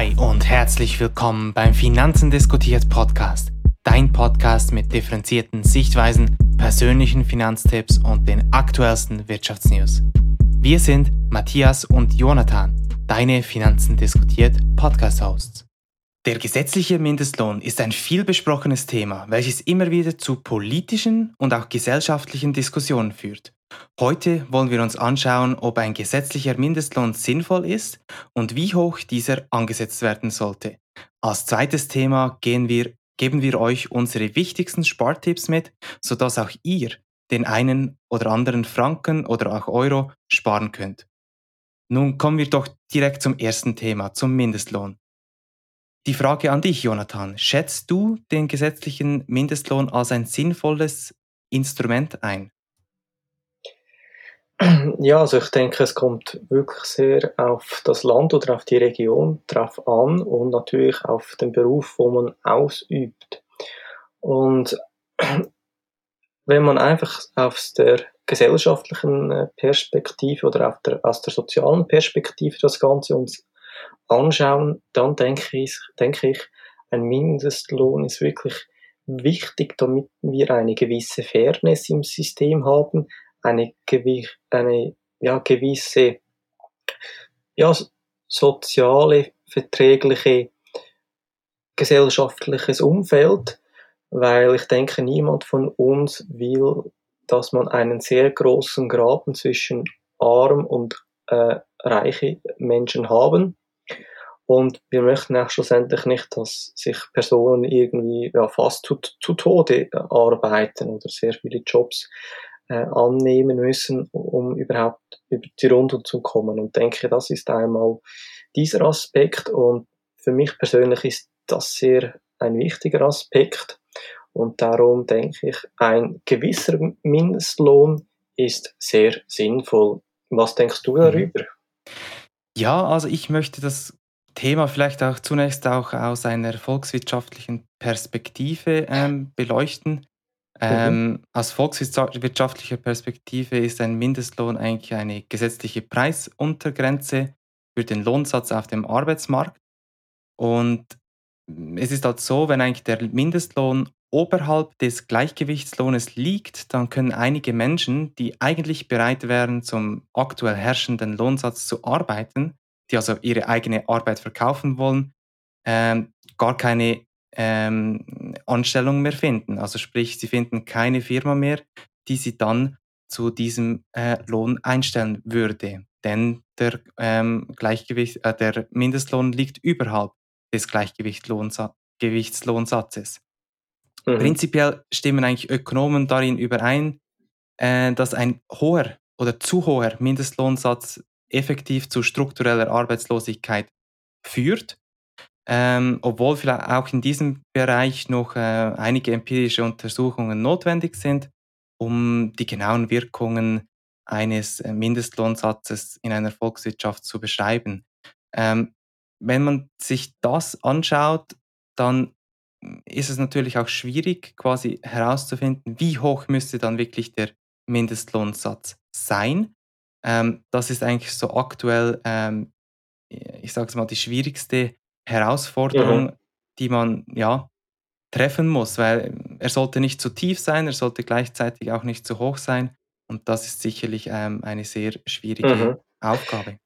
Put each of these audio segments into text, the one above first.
Hi und herzlich willkommen beim Finanzen diskutiert Podcast. Dein Podcast mit differenzierten Sichtweisen, persönlichen Finanztipps und den aktuellsten Wirtschaftsnews. Wir sind Matthias und Jonathan, deine Finanzen diskutiert Podcast-Hosts. Der gesetzliche Mindestlohn ist ein vielbesprochenes Thema, welches immer wieder zu politischen und auch gesellschaftlichen Diskussionen führt. Heute wollen wir uns anschauen, ob ein gesetzlicher Mindestlohn sinnvoll ist und wie hoch dieser angesetzt werden sollte. Als zweites Thema wir, geben wir euch unsere wichtigsten Spartipps mit, sodass auch ihr den einen oder anderen Franken oder auch Euro sparen könnt. Nun kommen wir doch direkt zum ersten Thema, zum Mindestlohn. Die Frage an dich, Jonathan. Schätzt du den gesetzlichen Mindestlohn als ein sinnvolles Instrument ein? Ja, also ich denke, es kommt wirklich sehr auf das Land oder auf die Region drauf an und natürlich auf den Beruf, wo man ausübt. Und wenn man einfach aus der gesellschaftlichen äh, Perspektive oder der, aus der sozialen Perspektive das Ganze uns anschauen, dann denke ich, denke ich, ein Mindestlohn ist wirklich wichtig, damit wir eine gewisse Fairness im System haben, eine, eine ja, gewisse ja, soziale, verträgliche, gesellschaftliches Umfeld, weil ich denke, niemand von uns will, dass man einen sehr großen Graben zwischen arm und äh, reiche Menschen haben. Und wir möchten auch schlussendlich nicht, dass sich Personen irgendwie ja, fast zu, zu Tode arbeiten oder sehr viele Jobs äh, annehmen müssen, um überhaupt über die Runde zu kommen. Und denke, das ist einmal dieser Aspekt. Und für mich persönlich ist das sehr ein wichtiger Aspekt. Und darum denke ich, ein gewisser Mindestlohn ist sehr sinnvoll. Was denkst du mhm. darüber? Ja, also ich möchte das Thema vielleicht auch zunächst auch aus einer volkswirtschaftlichen Perspektive ähm, beleuchten. Mhm. Ähm, aus volkswirtschaftlicher Perspektive ist ein Mindestlohn eigentlich eine gesetzliche Preisuntergrenze für den Lohnsatz auf dem Arbeitsmarkt. Und es ist halt so, wenn eigentlich der Mindestlohn oberhalb des Gleichgewichtslohnes liegt, dann können einige Menschen, die eigentlich bereit wären, zum aktuell herrschenden Lohnsatz zu arbeiten, die also ihre eigene Arbeit verkaufen wollen, ähm, gar keine ähm, Anstellung mehr finden. Also sprich, sie finden keine Firma mehr, die sie dann zu diesem äh, Lohn einstellen würde. Denn der, ähm, Gleichgewicht, äh, der Mindestlohn liegt überhalb des Gleichgewichtslohnsatzes. Mhm. Prinzipiell stimmen eigentlich Ökonomen darin überein, äh, dass ein hoher oder zu hoher Mindestlohnsatz effektiv zu struktureller Arbeitslosigkeit führt ähm, obwohl vielleicht auch in diesem Bereich noch äh, einige empirische Untersuchungen notwendig sind, um die genauen Wirkungen eines äh, Mindestlohnsatzes in einer Volkswirtschaft zu beschreiben. Ähm, wenn man sich das anschaut, dann ist es natürlich auch schwierig, quasi herauszufinden, wie hoch müsste dann wirklich der Mindestlohnsatz sein. Ähm, das ist eigentlich so aktuell, ähm, ich sage es mal, die schwierigste Herausforderung, mhm. die man ja treffen muss, weil er sollte nicht zu tief sein, er sollte gleichzeitig auch nicht zu hoch sein. Und das ist sicherlich ähm, eine sehr schwierige mhm. Aufgabe.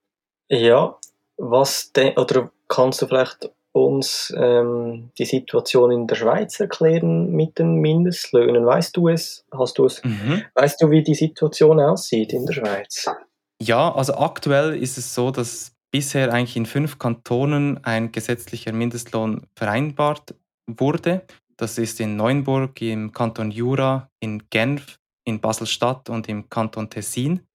Ja, was oder kannst du vielleicht uns ähm, die Situation in der Schweiz erklären mit den Mindestlöhnen? Weißt du es? Hast du es? Mhm. Weißt du, wie die Situation aussieht in der Schweiz? Ja, also aktuell ist es so, dass bisher eigentlich in fünf Kantonen ein gesetzlicher Mindestlohn vereinbart wurde. Das ist in Neuenburg, im Kanton Jura, in Genf, in Basel-Stadt und im Kanton Tessin.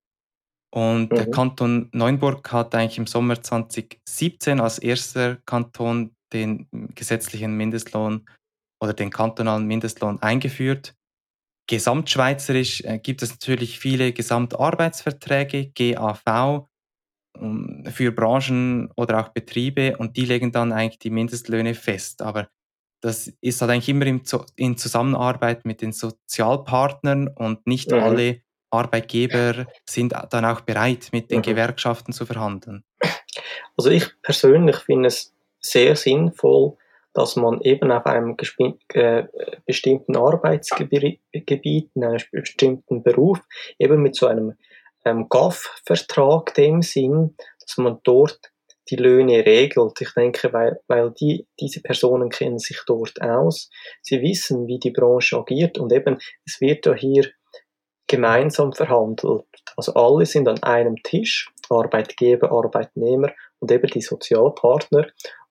Und mhm. der Kanton Neuenburg hat eigentlich im Sommer 2017 als erster Kanton den gesetzlichen Mindestlohn oder den kantonalen Mindestlohn eingeführt. Gesamtschweizerisch äh, gibt es natürlich viele Gesamtarbeitsverträge, GAV, für Branchen oder auch Betriebe und die legen dann eigentlich die Mindestlöhne fest. Aber das ist halt eigentlich immer in Zusammenarbeit mit den Sozialpartnern und nicht mhm. alle Arbeitgeber sind dann auch bereit, mit den mhm. Gewerkschaften zu verhandeln. Also ich persönlich finde es sehr sinnvoll, dass man eben auf einem äh, bestimmten Arbeitsgebiet, in einem bestimmten Beruf, eben mit so einem ähm, GAF-Vertrag dem Sinn, dass man dort die Löhne regelt. Ich denke, weil, weil die, diese Personen kennen sich dort aus. Sie wissen, wie die Branche agiert und eben, es wird ja hier gemeinsam verhandelt. Also alle sind an einem Tisch, Arbeitgeber, Arbeitnehmer und eben die Sozialpartner.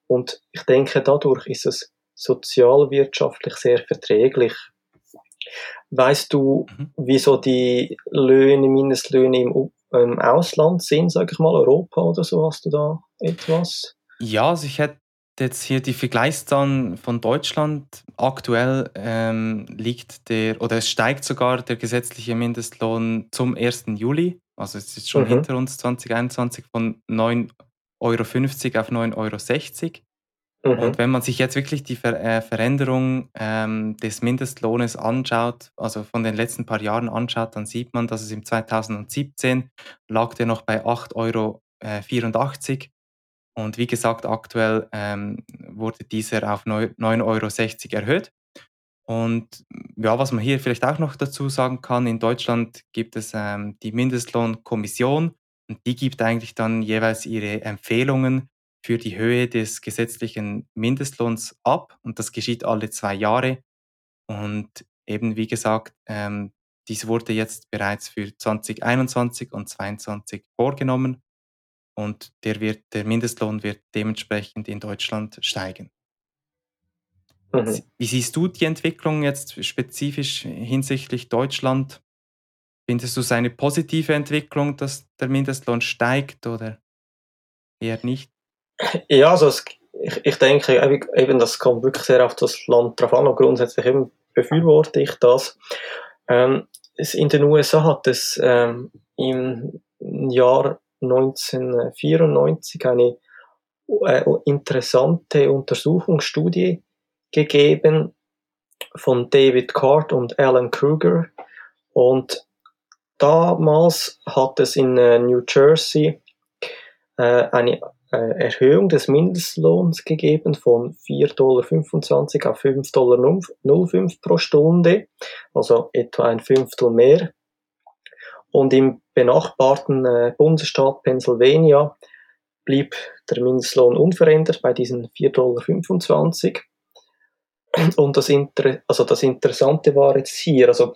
Und ich denke, dadurch ist es sozialwirtschaftlich sehr verträglich. Weißt du, mhm. wieso die Löhne, Mindestlöhne im, im Ausland sind, sage ich mal, Europa oder so? Hast du da etwas? Ja, also ich hätte jetzt hier die Vergleichszahlen von Deutschland. Aktuell ähm, liegt der, oder es steigt sogar der gesetzliche Mindestlohn zum 1. Juli. Also es ist schon mhm. hinter uns 2021 von 9,50 Euro auf 9,60 Euro. Mhm. Und wenn man sich jetzt wirklich die Ver äh, Veränderung ähm, des Mindestlohnes anschaut, also von den letzten paar Jahren anschaut, dann sieht man, dass es im 2017 lag der noch bei 8,84 Euro. Äh, und wie gesagt, aktuell ähm, wurde dieser auf 9,60 Euro erhöht. Und ja, was man hier vielleicht auch noch dazu sagen kann, in Deutschland gibt es ähm, die Mindestlohnkommission und die gibt eigentlich dann jeweils ihre Empfehlungen für die Höhe des gesetzlichen Mindestlohns ab und das geschieht alle zwei Jahre. Und eben wie gesagt, ähm, dies wurde jetzt bereits für 2021 und 2022 vorgenommen und der, wird, der Mindestlohn wird dementsprechend in Deutschland steigen. Mhm. Wie siehst du die Entwicklung jetzt spezifisch hinsichtlich Deutschland? Findest du es eine positive Entwicklung, dass der Mindestlohn steigt oder eher nicht? Ja, also es, ich, ich denke eben, das kommt wirklich sehr auf das Land drauf an und grundsätzlich befürworte ich das. Ähm, es, in den USA hat es ähm, im Jahr 1994 eine äh, interessante Untersuchungsstudie gegeben von David Card und Alan Kruger und damals hat es in äh, New Jersey äh, eine Erhöhung des Mindestlohns gegeben von 4,25 Dollar auf 5,05 Dollar pro Stunde, also etwa ein Fünftel mehr. Und im benachbarten äh, Bundesstaat Pennsylvania blieb der Mindestlohn unverändert bei diesen 4,25 Dollar. Und das, Inter also das Interessante war jetzt hier, also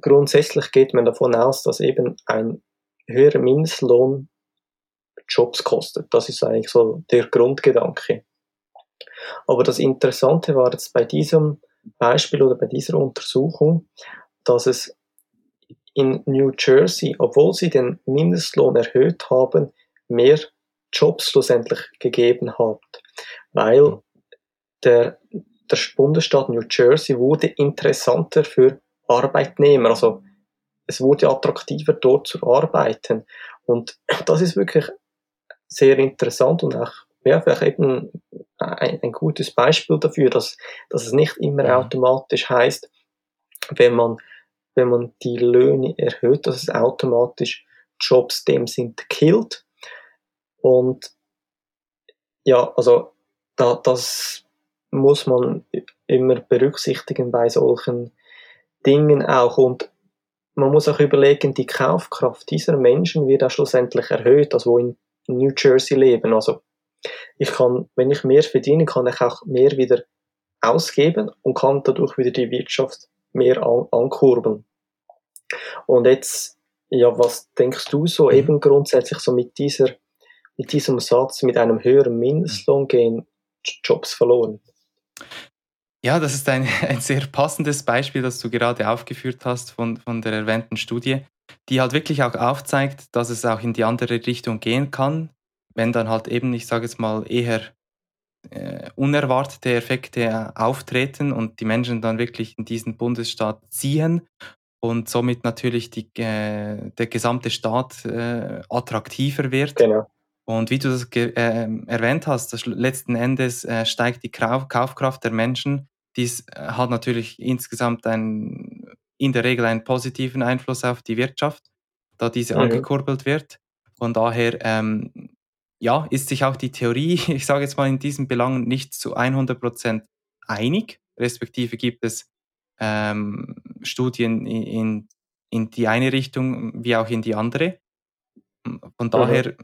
grundsätzlich geht man davon aus, dass eben ein höherer Mindestlohn Jobs kostet. Das ist eigentlich so der Grundgedanke. Aber das Interessante war jetzt bei diesem Beispiel oder bei dieser Untersuchung, dass es in New Jersey, obwohl sie den Mindestlohn erhöht haben, mehr Jobs schlussendlich gegeben hat, weil der, der Bundesstaat New Jersey wurde interessanter für Arbeitnehmer, also es wurde attraktiver dort zu arbeiten und das ist wirklich sehr interessant und auch ja, vielleicht eben ein, ein gutes Beispiel dafür, dass, dass es nicht immer mhm. automatisch heißt, wenn man, wenn man die Löhne erhöht, dass es automatisch Jobs dem sind killt. Und ja, also da, das muss man immer berücksichtigen bei solchen Dingen auch. Und man muss auch überlegen, die Kaufkraft dieser Menschen wird auch schlussendlich erhöht, also wo in New Jersey leben. Also ich kann, wenn ich mehr verdiene, kann ich auch mehr wieder ausgeben und kann dadurch wieder die Wirtschaft mehr an, ankurbeln. Und jetzt, ja, was denkst du so mhm. eben grundsätzlich so mit dieser, mit diesem Satz, mit einem höheren Mindestlohn gehen Jobs verloren? Ja, das ist ein, ein sehr passendes Beispiel, das du gerade aufgeführt hast von, von der erwähnten Studie die halt wirklich auch aufzeigt, dass es auch in die andere Richtung gehen kann, wenn dann halt eben, ich sage jetzt mal, eher äh, unerwartete Effekte auftreten und die Menschen dann wirklich in diesen Bundesstaat ziehen und somit natürlich die, äh, der gesamte Staat äh, attraktiver wird. Genau. Und wie du das äh, erwähnt hast, letzten Endes äh, steigt die Kaufkraft der Menschen. Dies äh, hat natürlich insgesamt ein in der Regel einen positiven Einfluss auf die Wirtschaft, da diese mhm. angekurbelt wird. Von daher, ähm, ja, ist sich auch die Theorie, ich sage jetzt mal in diesen Belangen, nicht zu 100% einig, respektive gibt es ähm, Studien in, in die eine Richtung wie auch in die andere. Von daher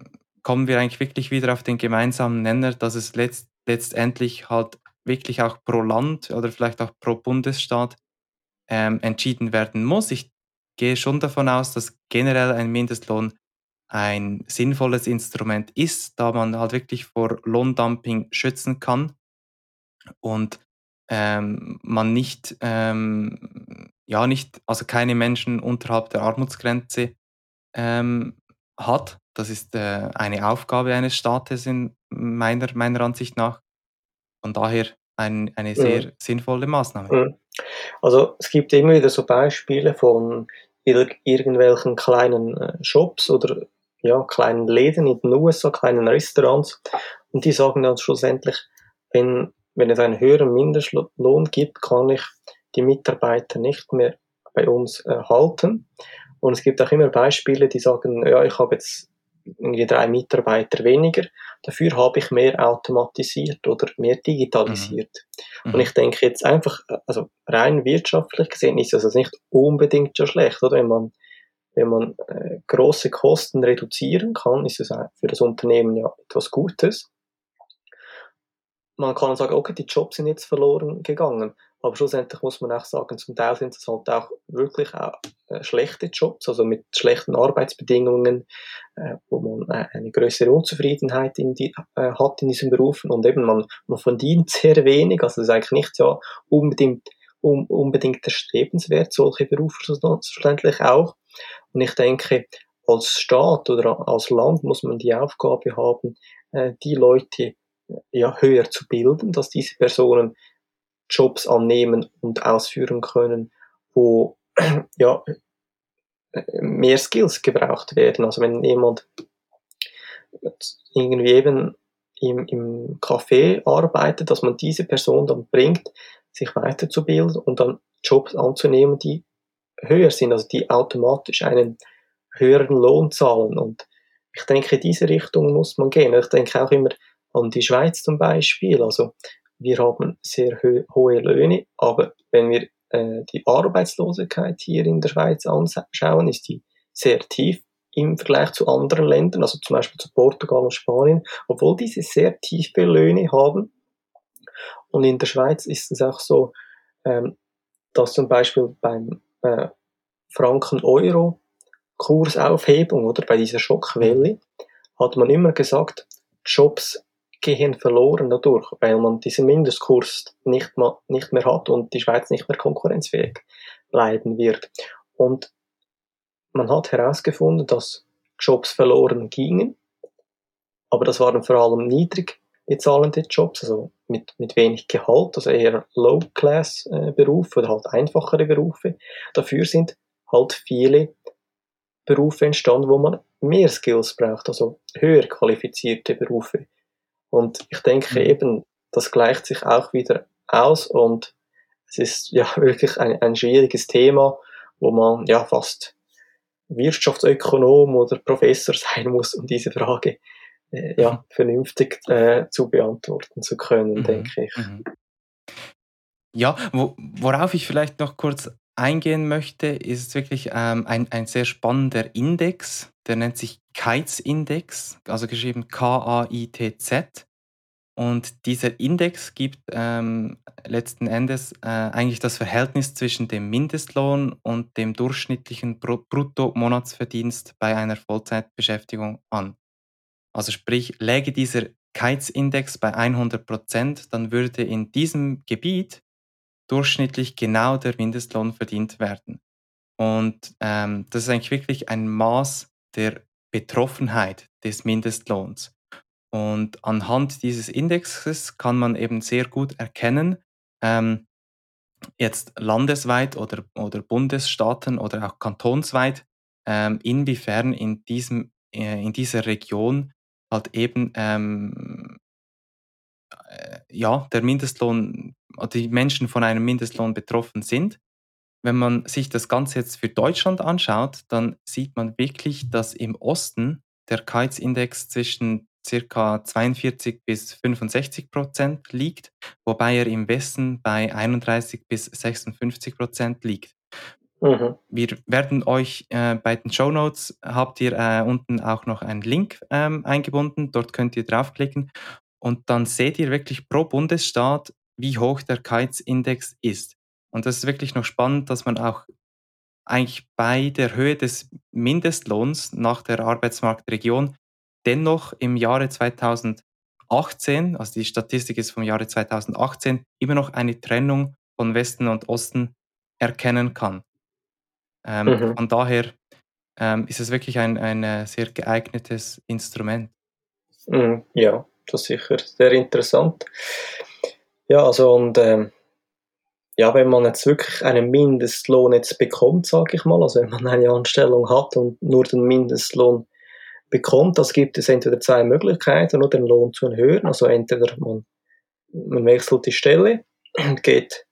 kommen wir eigentlich wirklich wieder auf den gemeinsamen Nenner, dass es letzt, letztendlich halt wirklich auch pro Land oder vielleicht auch pro Bundesstaat ähm, entschieden werden muss. Ich gehe schon davon aus, dass generell ein Mindestlohn ein sinnvolles Instrument ist, da man halt wirklich vor Lohndumping schützen kann und ähm, man nicht, ähm, ja, nicht, also keine Menschen unterhalb der Armutsgrenze ähm, hat. Das ist äh, eine Aufgabe eines Staates in meiner, meiner Ansicht nach. Von daher ein, eine sehr mhm. sinnvolle Maßnahme. Mhm. Also es gibt immer wieder so Beispiele von irgendwelchen kleinen äh, Shops oder ja, kleinen Läden in den USA, kleinen Restaurants. Und die sagen dann schlussendlich, wenn, wenn es einen höheren Mindestlohn gibt, kann ich die Mitarbeiter nicht mehr bei uns äh, halten. Und es gibt auch immer Beispiele, die sagen, ja, ich habe jetzt irgendwie drei Mitarbeiter weniger, dafür habe ich mehr automatisiert oder mehr digitalisiert. Mhm. Und ich denke jetzt einfach, also rein wirtschaftlich gesehen ist das nicht unbedingt so schlecht, oder? Wenn man wenn man äh, große Kosten reduzieren kann, ist es für das Unternehmen ja etwas Gutes. Man kann sagen, okay, die Jobs sind jetzt verloren gegangen, aber schlussendlich muss man auch sagen, zum Teil sind es halt auch wirklich auch, äh, schlechte Jobs, also mit schlechten Arbeitsbedingungen, äh, wo man äh, eine größere Unzufriedenheit in die, hat in diesen Berufen und eben man, man verdient sehr wenig, also es ist eigentlich nicht ja unbedingt um, unbedingt erstrebenswert, solche Berufe schlussendlich auch. Und ich denke, als Staat oder als Land muss man die Aufgabe haben, die Leute ja, höher zu bilden, dass diese Personen Jobs annehmen und ausführen können, wo ja, mehr Skills gebraucht werden. Also wenn jemand irgendwie eben im, im Café arbeitet, dass man diese Person dann bringt, sich weiterzubilden und dann Jobs anzunehmen, die höher sind, also die automatisch einen höheren Lohn zahlen. Und ich denke, in diese Richtung muss man gehen. Ich denke auch immer an die Schweiz zum Beispiel. Also wir haben sehr hohe Löhne, aber wenn wir äh, die Arbeitslosigkeit hier in der Schweiz anschauen, ist die sehr tief im Vergleich zu anderen Ländern, also zum Beispiel zu Portugal und Spanien, obwohl diese sehr tiefe Löhne haben. Und in der Schweiz ist es auch so, ähm, dass zum Beispiel beim äh, Franken-Euro-Kursaufhebung oder bei dieser Schockwelle hat man immer gesagt, Jobs gehen verloren dadurch, weil man diesen Mindestkurs nicht, mal, nicht mehr hat und die Schweiz nicht mehr konkurrenzfähig bleiben wird. Und man hat herausgefunden, dass Jobs verloren gingen, aber das waren vor allem niedrig bezahlende Jobs, also mit, mit wenig Gehalt, also eher Low-Class-Berufe oder halt einfachere Berufe. Dafür sind halt viele Berufe entstanden, wo man mehr Skills braucht, also höher qualifizierte Berufe. Und ich denke mhm. eben, das gleicht sich auch wieder aus und es ist ja wirklich ein, ein schwieriges Thema, wo man ja fast Wirtschaftsökonom oder Professor sein muss, um diese Frage äh, ja, vernünftig äh, zu beantworten zu können, mhm. denke ich. Mhm. Ja, wo, worauf ich vielleicht noch kurz eingehen möchte, ist wirklich ähm, ein, ein sehr spannender Index, der nennt sich KITES-Index, also geschrieben K-A-I-T-Z. Und dieser Index gibt ähm, letzten Endes äh, eigentlich das Verhältnis zwischen dem Mindestlohn und dem durchschnittlichen Bruttomonatsverdienst bei einer Vollzeitbeschäftigung an. Also sprich, läge dieser KITES-Index bei 100 Prozent, dann würde in diesem Gebiet durchschnittlich genau der Mindestlohn verdient werden. Und ähm, das ist eigentlich wirklich ein Maß der Betroffenheit des Mindestlohns. Und anhand dieses Indexes kann man eben sehr gut erkennen, ähm, jetzt landesweit oder, oder Bundesstaaten oder auch kantonsweit, ähm, inwiefern in, diesem, äh, in dieser Region halt eben ähm, äh, ja, der Mindestlohn, die Menschen von einem Mindestlohn betroffen sind. Wenn man sich das Ganze jetzt für Deutschland anschaut, dann sieht man wirklich, dass im Osten der Keizindex zwischen ca. 42 bis 65 Prozent liegt, wobei er im Westen bei 31 bis 56 Prozent liegt. Mhm. Wir werden euch äh, bei den Show Notes habt ihr äh, unten auch noch einen Link ähm, eingebunden. Dort könnt ihr draufklicken und dann seht ihr wirklich pro Bundesstaat, wie hoch der Keizindex ist. Und das ist wirklich noch spannend, dass man auch eigentlich bei der Höhe des Mindestlohns nach der Arbeitsmarktregion dennoch im Jahre 2018, also die Statistik ist vom Jahre 2018, immer noch eine Trennung von Westen und Osten erkennen kann. Ähm, mhm. Von daher ähm, ist es wirklich ein, ein äh, sehr geeignetes Instrument. Mhm, ja, das ist sicher sehr interessant. Ja, also und ähm, ja, wenn man jetzt wirklich einen Mindestlohn jetzt bekommt, sage ich mal, also wenn man eine Anstellung hat und nur den Mindestlohn bekommt, das gibt es entweder zwei Möglichkeiten, oder den Lohn zu erhöhen. Also entweder man, man wechselt die Stelle und geht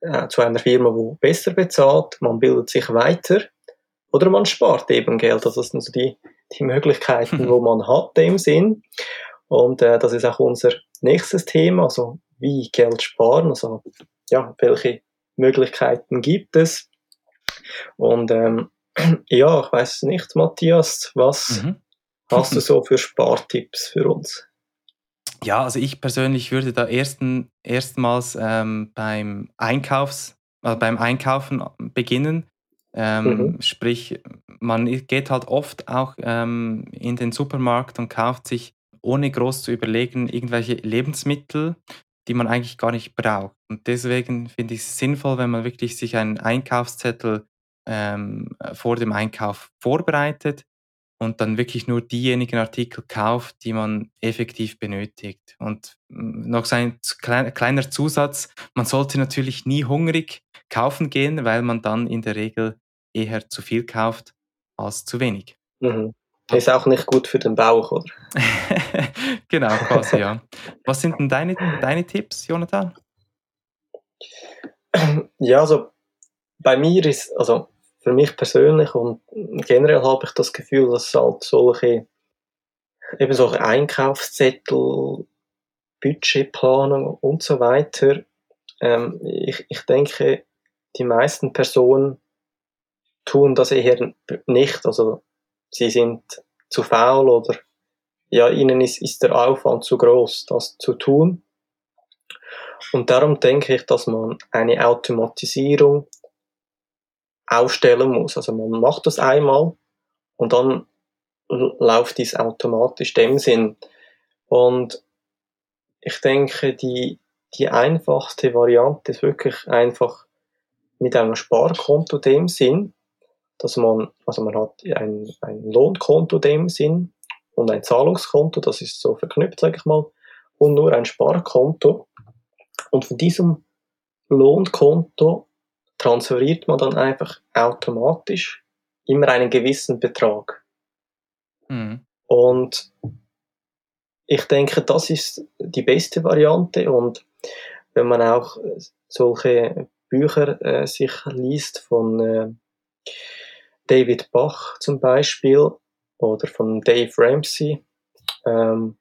äh, zu einer Firma, wo besser bezahlt, man bildet sich weiter oder man spart eben Geld. Also das sind so die, die Möglichkeiten, wo man hat dem Sinn. Und äh, das ist auch unser nächstes Thema, also wie Geld sparen, also ja, welche Möglichkeiten gibt es. Und ähm, ja, ich weiß nicht, Matthias, was mhm. hast du so für Spartipps für uns? Ja, also ich persönlich würde da ersten, erstmals ähm, beim Einkaufs, also beim Einkaufen beginnen. Ähm, mhm. Sprich, man geht halt oft auch ähm, in den Supermarkt und kauft sich, ohne groß zu überlegen, irgendwelche Lebensmittel, die man eigentlich gar nicht braucht. Und deswegen finde ich es sinnvoll, wenn man wirklich sich einen Einkaufszettel ähm, vor dem Einkauf vorbereitet und dann wirklich nur diejenigen Artikel kauft, die man effektiv benötigt. Und mm, noch ein kleiner Zusatz, man sollte natürlich nie hungrig kaufen gehen, weil man dann in der Regel eher zu viel kauft als zu wenig. Mhm. Ist auch nicht gut für den Bauch, oder? genau, quasi, ja. Was sind denn deine, deine Tipps, Jonathan? Ja, also bei mir ist, also für mich persönlich und generell habe ich das Gefühl, dass halt solche, eben solche Einkaufszettel, Budgetplanung und so weiter, ähm, ich, ich denke, die meisten Personen tun das eher nicht. Also sie sind zu faul oder ja, ihnen ist, ist der Aufwand zu groß, das zu tun. Und darum denke ich, dass man eine Automatisierung aufstellen muss. Also man macht das einmal und dann läuft dies automatisch dem Sinn. Und ich denke, die, die einfachste Variante ist wirklich einfach mit einem Sparkonto dem Sinn, dass man, also man hat ein, ein Lohnkonto dem Sinn und ein Zahlungskonto, das ist so verknüpft, sage ich mal, und nur ein Sparkonto. Und von diesem Lohnkonto transferiert man dann einfach automatisch immer einen gewissen Betrag. Mhm. Und ich denke, das ist die beste Variante und wenn man auch solche Bücher äh, sich liest von äh, David Bach zum Beispiel oder von Dave Ramsey, ähm,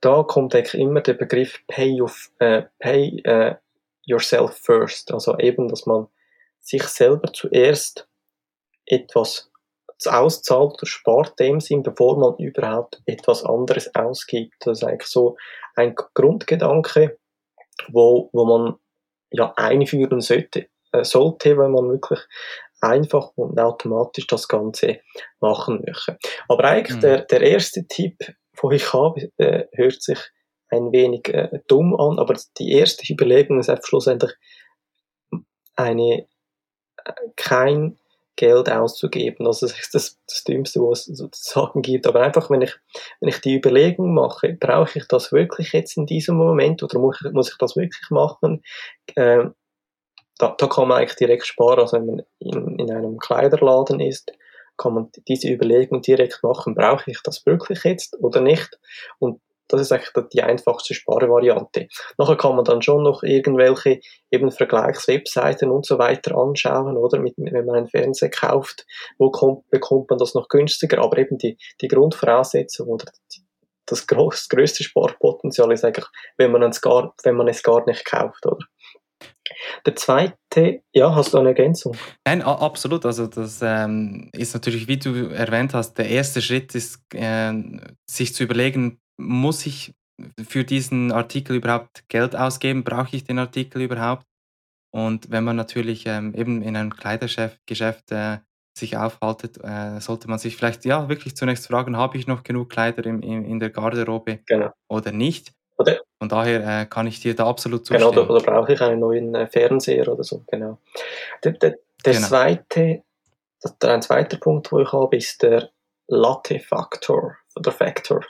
da kommt eigentlich immer der Begriff Pay, of, äh, pay äh, yourself first. Also eben, dass man sich selber zuerst etwas auszahlt oder spart dem Sinn, bevor man überhaupt etwas anderes ausgibt. Das ist eigentlich so ein Grundgedanke, wo, wo man ja einführen sollte, äh, sollte, wenn man wirklich einfach und automatisch das Ganze machen möchte. Aber eigentlich mhm. der, der erste Tipp, wo ich habe, äh, hört sich ein wenig äh, dumm an, aber die erste Überlegung ist einfach schlussendlich eine äh, kein Geld auszugeben. Also das ist das, das Dümmste, was es sozusagen gibt. Aber einfach, wenn ich, wenn ich die Überlegung mache, brauche ich das wirklich jetzt in diesem Moment oder muss ich, muss ich das wirklich machen? Äh, da, da kann man eigentlich direkt sparen. Also wenn man in, in einem Kleiderladen ist, kann man diese Überlegung direkt machen, brauche ich das wirklich jetzt oder nicht? Und das ist eigentlich die einfachste Sparvariante. Nachher kann man dann schon noch irgendwelche eben Vergleichswebseiten und so weiter anschauen, oder? Mit, wenn man einen Fernseher kauft, wo kommt, bekommt man das noch günstiger? Aber eben die, die Grundvoraussetzung oder das groß, größte Sparpotenzial ist eigentlich, wenn man, es gar, wenn man es gar nicht kauft, oder? Der zweite, ja, hast du eine Ergänzung? Nein, absolut. Also das ähm, ist natürlich, wie du erwähnt hast, der erste Schritt ist, äh, sich zu überlegen, muss ich für diesen Artikel überhaupt Geld ausgeben? Brauche ich den Artikel überhaupt? Und wenn man natürlich ähm, eben in einem Kleidergeschäft äh, sich aufhaltet, äh, sollte man sich vielleicht ja wirklich zunächst fragen, habe ich noch genug Kleider im, im, in der Garderobe genau. oder nicht? Oder, Von daher äh, kann ich dir da absolut zustimmen. Genau, oder, oder brauche ich einen neuen äh, Fernseher oder so, genau. Der, der, der genau. zweite, der, ein zweiter Punkt, wo ich habe, ist der Latte-Faktor, der Factor.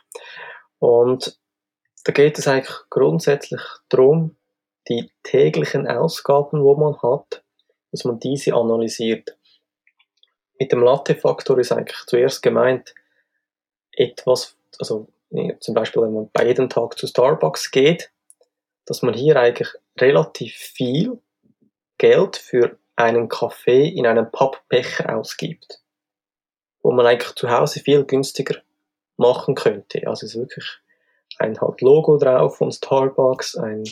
Und da geht es eigentlich grundsätzlich darum, die täglichen Ausgaben, wo man hat, dass man diese analysiert. Mit dem Latte-Faktor ist eigentlich zuerst gemeint, etwas, also zum Beispiel wenn man bei jedem Tag zu Starbucks geht, dass man hier eigentlich relativ viel Geld für einen Kaffee in einem Pappbecher ausgibt, wo man eigentlich zu Hause viel günstiger machen könnte. Also es ist wirklich ein halt Logo drauf von Starbucks, ein,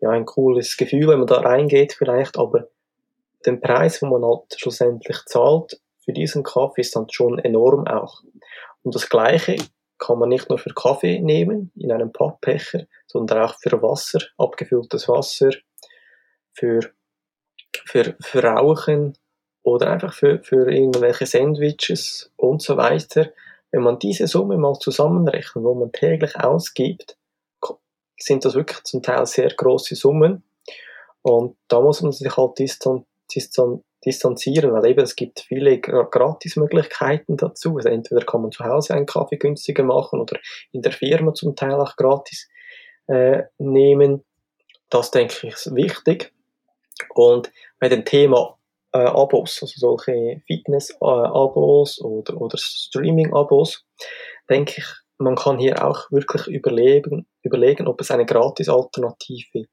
ja, ein cooles Gefühl, wenn man da reingeht vielleicht, aber den Preis, wo man halt schlussendlich zahlt für diesen Kaffee, ist dann schon enorm auch. Und das Gleiche kann man nicht nur für Kaffee nehmen in einem Pappbecher, sondern auch für Wasser, abgefülltes Wasser, für, für, für Rauchen oder einfach für, für irgendwelche Sandwiches und so weiter. Wenn man diese Summe mal zusammenrechnet, wo man täglich ausgibt, sind das wirklich zum Teil sehr große Summen. Und da muss man sich halt distan distan distanzieren, weil eben es gibt viele Gratismöglichkeiten dazu. Also entweder kann man zu Hause einen Kaffee günstiger machen oder in der Firma zum Teil auch gratis äh, nehmen. Das denke ich ist wichtig. Und bei dem Thema äh, Abos, also solche Fitness-Abos oder, oder Streaming-Abos, denke ich, man kann hier auch wirklich überlegen, überlegen, ob es eine Gratis-Alternative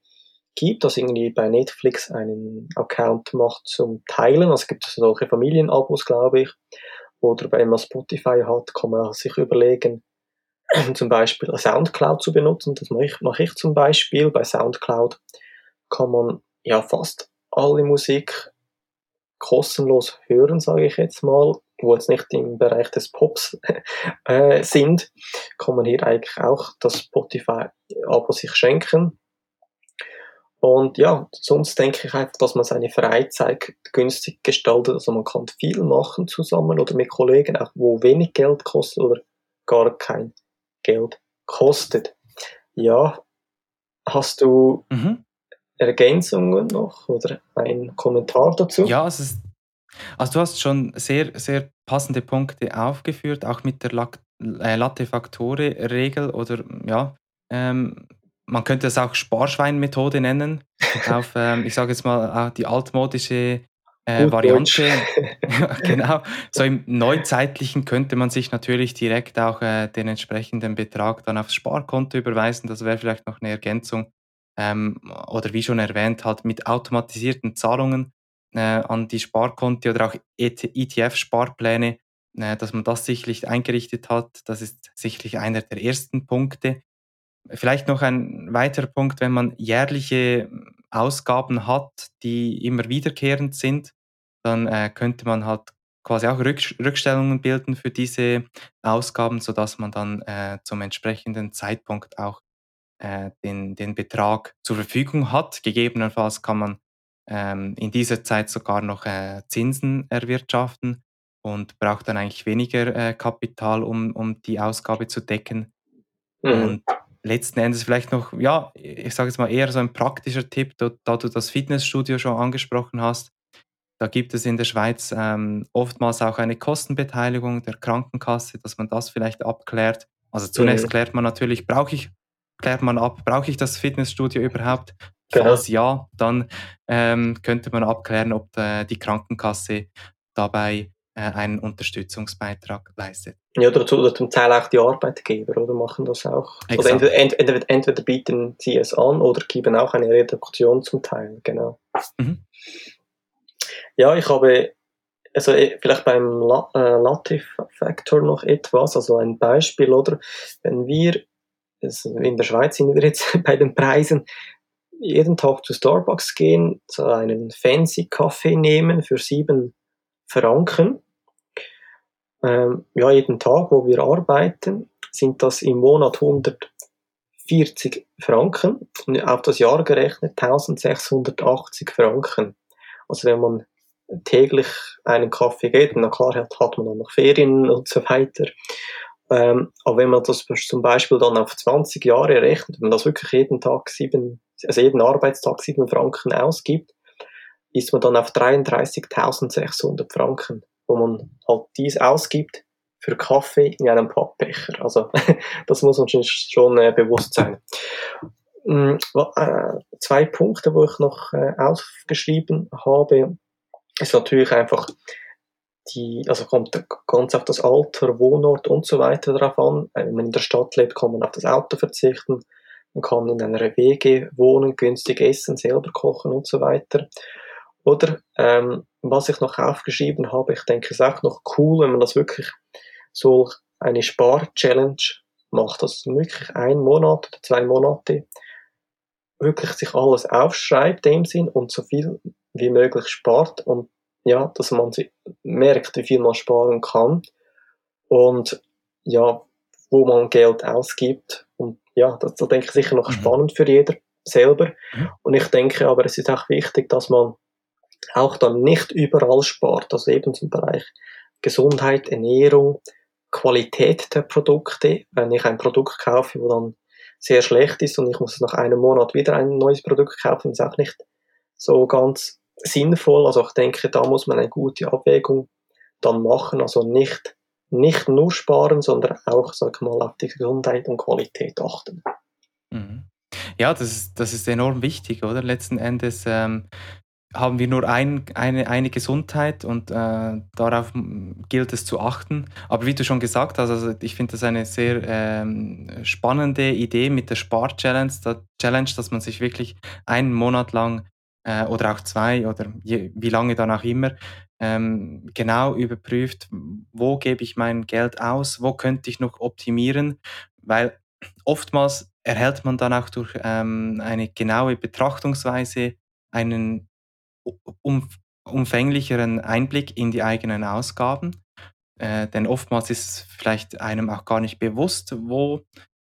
gibt, dass irgendwie bei Netflix einen Account macht zum Teilen. Also es gibt solche Familienabos, glaube ich. Oder wenn man Spotify hat, kann man sich überlegen, zum Beispiel Soundcloud zu benutzen. Das mache ich, mache ich zum Beispiel. Bei Soundcloud kann man ja fast alle Musik kostenlos hören, sage ich jetzt mal, wo jetzt nicht im Bereich des Pops äh, sind, kann man hier eigentlich auch das Spotify-Abo sich schenken. Und ja, sonst denke ich einfach, dass man seine Freizeit günstig gestaltet. Also man kann viel machen zusammen oder mit Kollegen, auch wo wenig Geld kostet oder gar kein Geld kostet. Ja, hast du mhm. Ergänzungen noch oder einen Kommentar dazu? Ja, es ist, also du hast schon sehr, sehr passende Punkte aufgeführt, auch mit der äh, Latte-Faktore-Regel oder ja, ähm, man könnte es auch Sparschwein-Methode nennen, auf, ähm, ich sage jetzt mal, die altmodische äh, Variante. genau. So im Neuzeitlichen könnte man sich natürlich direkt auch äh, den entsprechenden Betrag dann aufs Sparkonto überweisen. Das wäre vielleicht noch eine Ergänzung. Ähm, oder wie schon erwähnt, halt mit automatisierten Zahlungen äh, an die Sparkonti oder auch ETF-Sparpläne, äh, dass man das sicherlich eingerichtet hat. Das ist sicherlich einer der ersten Punkte. Vielleicht noch ein weiterer Punkt, wenn man jährliche Ausgaben hat, die immer wiederkehrend sind, dann äh, könnte man halt quasi auch Rück Rückstellungen bilden für diese Ausgaben, sodass man dann äh, zum entsprechenden Zeitpunkt auch äh, den, den Betrag zur Verfügung hat. Gegebenenfalls kann man ähm, in dieser Zeit sogar noch äh, Zinsen erwirtschaften und braucht dann eigentlich weniger äh, Kapital, um, um die Ausgabe zu decken. Mhm. Und letzten Endes vielleicht noch, ja, ich sage jetzt mal eher so ein praktischer Tipp, da, da, du das Fitnessstudio schon angesprochen hast. Da gibt es in der Schweiz ähm, oftmals auch eine Kostenbeteiligung der Krankenkasse, dass man das vielleicht abklärt. Also zunächst klärt man natürlich, brauche ich, klärt man ab, brauche ich das Fitnessstudio überhaupt? Genau. Falls ja, dann ähm, könnte man abklären, ob äh, die Krankenkasse dabei einen Unterstützungsbeitrag leistet. Ja, oder, oder zum Teil auch die Arbeitgeber, oder machen das auch. Exakt. Oder entweder, entweder, bieten sie es an oder geben auch eine Reduktion zum Teil, genau. Mhm. Ja, ich habe also äh, vielleicht beim äh, Latif-Faktor noch etwas, also ein Beispiel, oder? Wenn wir, also in der Schweiz sind wir jetzt bei den Preisen, jeden Tag zu Starbucks gehen, so einen fancy Kaffee nehmen für sieben Franken. Ähm, ja, jeden Tag, wo wir arbeiten, sind das im Monat 140 Franken auf das Jahr gerechnet 1680 Franken. Also wenn man täglich einen Kaffee geht, na klar hat, hat man dann noch Ferien und so weiter. Ähm, aber wenn man das zum Beispiel dann auf 20 Jahre rechnet, wenn man das wirklich jeden Tag sieben, also jeden Arbeitstag sieben Franken ausgibt, ist man dann auf 33.600 Franken, wo man halt dies ausgibt für Kaffee in einem Pappbecher. Also das muss man schon äh, bewusst sein. Ähm, äh, zwei Punkte, wo ich noch äh, aufgeschrieben habe, ist natürlich einfach die, also kommt ganz auf das Alter, Wohnort und so weiter drauf an. Wenn man in der Stadt lebt, kann man auf das Auto verzichten. Man kann in einer WG wohnen, günstig essen, selber kochen und so weiter. Oder ähm, was ich noch aufgeschrieben habe, ich denke, es ist auch noch cool, wenn man das wirklich so eine Spar-Challenge macht, dass man wirklich ein Monat oder zwei Monate wirklich sich alles aufschreibt, dem Sinn, und so viel wie möglich spart und ja, dass man merkt, wie viel man sparen kann und ja, wo man Geld ausgibt und ja, das, das denke ich sicher noch mhm. spannend für jeder selber mhm. und ich denke aber, es ist auch wichtig, dass man auch dann nicht überall spart, also eben zum Bereich Gesundheit, Ernährung, Qualität der Produkte. Wenn ich ein Produkt kaufe, wo dann sehr schlecht ist und ich muss nach einem Monat wieder ein neues Produkt kaufen, ist auch nicht so ganz sinnvoll. Also ich denke, da muss man eine gute Abwägung dann machen. Also nicht, nicht nur sparen, sondern auch, sag mal, auf die Gesundheit und Qualität achten. Mhm. Ja, das ist, das ist enorm wichtig, oder? Letzten Endes ähm, haben wir nur ein, eine, eine Gesundheit und äh, darauf gilt es zu achten. Aber wie du schon gesagt hast, also ich finde das eine sehr ähm, spannende Idee mit der Spart-Challenge, Challenge, dass man sich wirklich einen Monat lang äh, oder auch zwei oder je, wie lange dann auch immer ähm, genau überprüft, wo gebe ich mein Geld aus, wo könnte ich noch optimieren, weil oftmals erhält man dann auch durch ähm, eine genaue Betrachtungsweise einen um, umfänglicheren Einblick in die eigenen Ausgaben. Äh, denn oftmals ist es vielleicht einem auch gar nicht bewusst, wo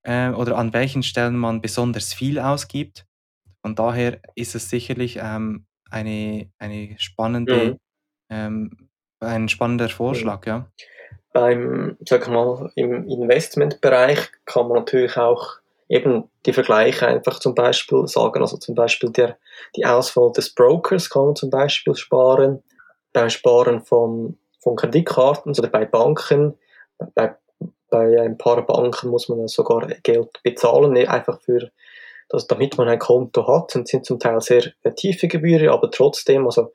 äh, oder an welchen Stellen man besonders viel ausgibt. Von daher ist es sicherlich ähm, eine, eine spannende, mhm. ähm, ein spannender Vorschlag, mhm. ja. Beim, sag mal, im Investmentbereich kann man natürlich auch eben die Vergleiche einfach zum Beispiel sagen. Also zum Beispiel der, die Auswahl des Brokers kann man zum Beispiel sparen. Beim Sparen von, von Kreditkarten oder bei Banken, bei, bei ein paar Banken muss man sogar Geld bezahlen, ne, einfach für das, damit man ein Konto hat. Und sind zum Teil sehr tiefe Gebühren, aber trotzdem, also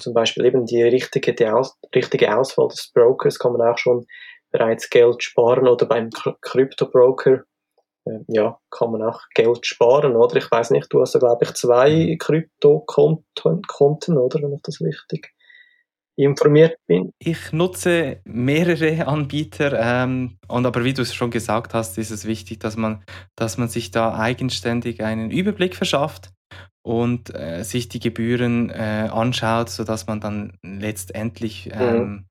zum Beispiel eben die richtige, die Aus, richtige Auswahl des Brokers kann man auch schon bereits Geld sparen oder beim Krypto-Broker äh, ja, kann man auch Geld sparen, oder? Ich weiß nicht, du hast ja, glaube ich, zwei. Krypto-Konten, oder? Wenn ich das richtig informiert bin. Ich nutze mehrere Anbieter, ähm, und aber wie du es schon gesagt hast, ist es wichtig, dass man, dass man sich da eigenständig einen Überblick verschafft und äh, sich die Gebühren äh, anschaut, sodass man dann letztendlich mhm. ähm, mhm.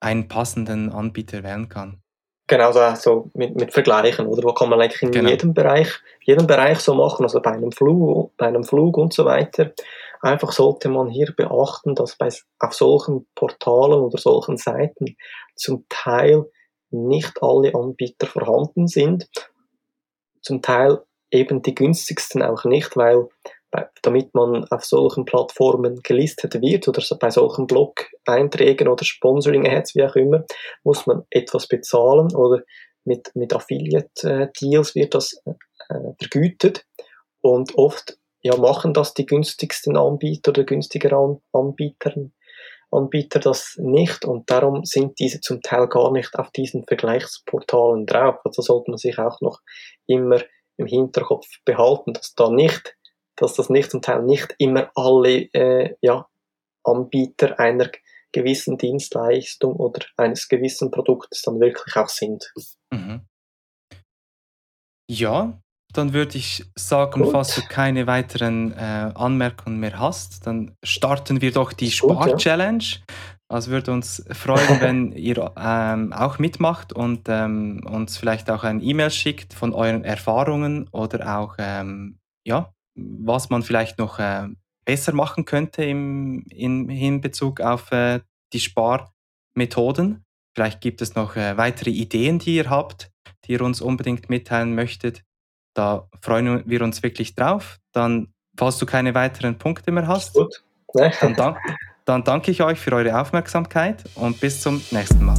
einen passenden Anbieter wählen kann. Genau, so also mit, mit Vergleichen, oder? Wo kann man eigentlich in genau. jedem Bereich, jedem Bereich so machen, also bei einem Flug, bei einem Flug und so weiter. Einfach sollte man hier beachten, dass bei, auf solchen Portalen oder solchen Seiten zum Teil nicht alle Anbieter vorhanden sind. Zum Teil eben die günstigsten auch nicht, weil damit man auf solchen Plattformen gelistet wird oder bei solchen Blog-Einträgen oder Sponsoring-Ads, wie auch immer, muss man etwas bezahlen oder mit, mit Affiliate-Deals wird das äh, vergütet und oft ja, machen das die günstigsten Anbieter oder günstigeren Anbieter Anbieter das nicht und darum sind diese zum Teil gar nicht auf diesen Vergleichsportalen drauf. Also sollte man sich auch noch immer im Hinterkopf behalten, dass da nicht, dass das nicht zum Teil nicht immer alle äh, ja, Anbieter einer gewissen Dienstleistung oder eines gewissen Produktes dann wirklich auch sind. Mhm. Ja, dann würde ich sagen, Gut. falls du keine weiteren äh, Anmerkungen mehr hast, dann starten wir doch die Spar-Challenge. Ja. Also würde uns freuen, wenn ihr ähm, auch mitmacht und ähm, uns vielleicht auch ein E-Mail schickt von euren Erfahrungen oder auch, ähm, ja, was man vielleicht noch äh, besser machen könnte im, in Hinbezug auf äh, die Sparmethoden. Vielleicht gibt es noch äh, weitere Ideen, die ihr habt, die ihr uns unbedingt mitteilen möchtet. Da freuen wir uns wirklich drauf. Dann, falls du keine weiteren Punkte mehr hast, dann, dank, dann danke ich euch für eure Aufmerksamkeit und bis zum nächsten Mal.